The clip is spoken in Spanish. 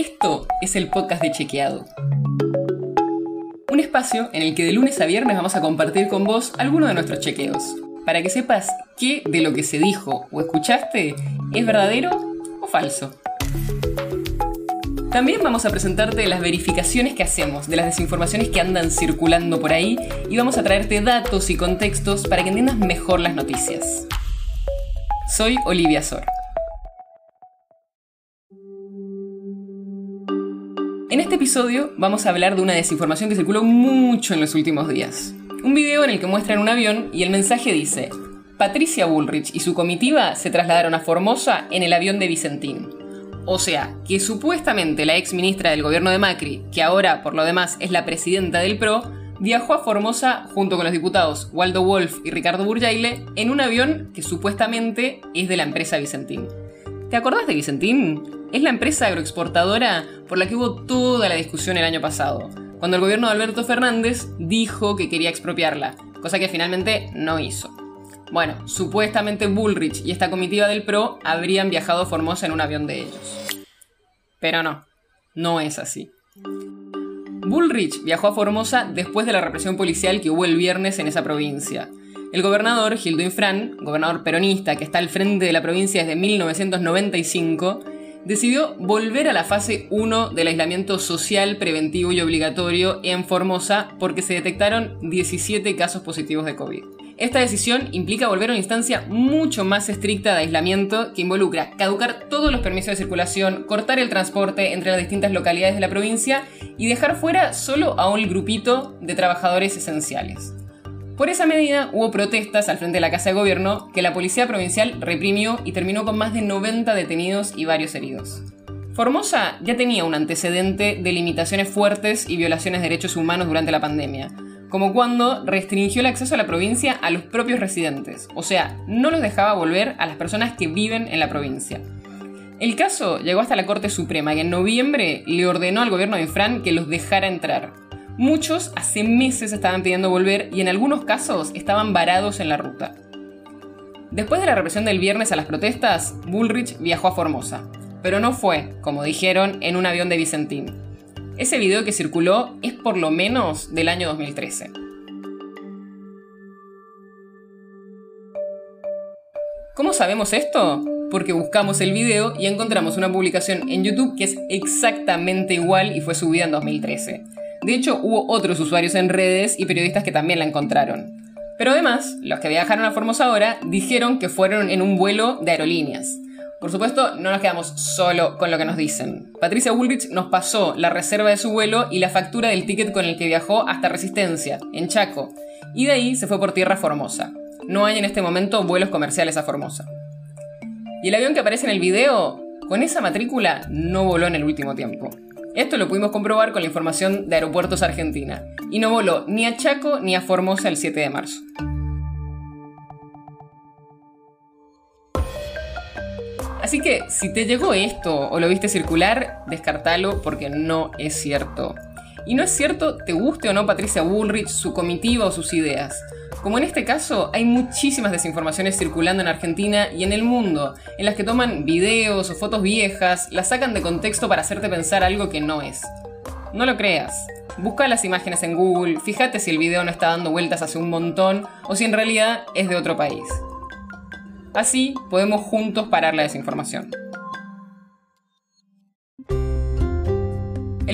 Esto es el podcast de Chequeado. Un espacio en el que de lunes a viernes vamos a compartir con vos algunos de nuestros chequeos, para que sepas qué de lo que se dijo o escuchaste es verdadero o falso. También vamos a presentarte las verificaciones que hacemos de las desinformaciones que andan circulando por ahí y vamos a traerte datos y contextos para que entiendas mejor las noticias. Soy Olivia Sor. En este episodio vamos a hablar de una desinformación que circuló mucho en los últimos días. Un video en el que muestran un avión y el mensaje dice, Patricia Bullrich y su comitiva se trasladaron a Formosa en el avión de Vicentín. O sea, que supuestamente la ex ministra del gobierno de Macri, que ahora por lo demás es la presidenta del PRO, viajó a Formosa junto con los diputados Waldo Wolf y Ricardo Burjaile en un avión que supuestamente es de la empresa Vicentín. ¿Te acordás de Vicentín? Es la empresa agroexportadora por la que hubo toda la discusión el año pasado, cuando el gobierno de Alberto Fernández dijo que quería expropiarla, cosa que finalmente no hizo. Bueno, supuestamente Bullrich y esta comitiva del PRO habrían viajado a Formosa en un avión de ellos. Pero no, no es así. Bullrich viajó a Formosa después de la represión policial que hubo el viernes en esa provincia. El gobernador, Gildo Infran, gobernador peronista que está al frente de la provincia desde 1995, decidió volver a la fase 1 del aislamiento social, preventivo y obligatorio en Formosa porque se detectaron 17 casos positivos de COVID. Esta decisión implica volver a una instancia mucho más estricta de aislamiento que involucra caducar todos los permisos de circulación, cortar el transporte entre las distintas localidades de la provincia y dejar fuera solo a un grupito de trabajadores esenciales. Por esa medida hubo protestas al frente de la Casa de Gobierno que la Policía Provincial reprimió y terminó con más de 90 detenidos y varios heridos. Formosa ya tenía un antecedente de limitaciones fuertes y violaciones de derechos humanos durante la pandemia, como cuando restringió el acceso a la provincia a los propios residentes, o sea, no los dejaba volver a las personas que viven en la provincia. El caso llegó hasta la Corte Suprema y en noviembre le ordenó al gobierno de Fran que los dejara entrar, Muchos hace meses estaban pidiendo volver y en algunos casos estaban varados en la ruta. Después de la represión del viernes a las protestas, Bullrich viajó a Formosa, pero no fue, como dijeron, en un avión de Vicentín. Ese video que circuló es por lo menos del año 2013. ¿Cómo sabemos esto? Porque buscamos el video y encontramos una publicación en YouTube que es exactamente igual y fue subida en 2013. De hecho, hubo otros usuarios en redes y periodistas que también la encontraron. Pero además, los que viajaron a Formosa ahora dijeron que fueron en un vuelo de aerolíneas. Por supuesto, no nos quedamos solo con lo que nos dicen. Patricia Woolrich nos pasó la reserva de su vuelo y la factura del ticket con el que viajó hasta Resistencia, en Chaco, y de ahí se fue por tierra a Formosa. No hay en este momento vuelos comerciales a Formosa. Y el avión que aparece en el video, con esa matrícula, no voló en el último tiempo. Esto lo pudimos comprobar con la información de Aeropuertos Argentina, y no voló ni a Chaco ni a Formosa el 7 de marzo. Así que si te llegó esto o lo viste circular, descartalo porque no es cierto. Y no es cierto te guste o no Patricia Bullrich, su comitiva o sus ideas. Como en este caso, hay muchísimas desinformaciones circulando en Argentina y en el mundo, en las que toman videos o fotos viejas, las sacan de contexto para hacerte pensar algo que no es. No lo creas. Busca las imágenes en Google, fíjate si el video no está dando vueltas hace un montón o si en realidad es de otro país. Así podemos juntos parar la desinformación.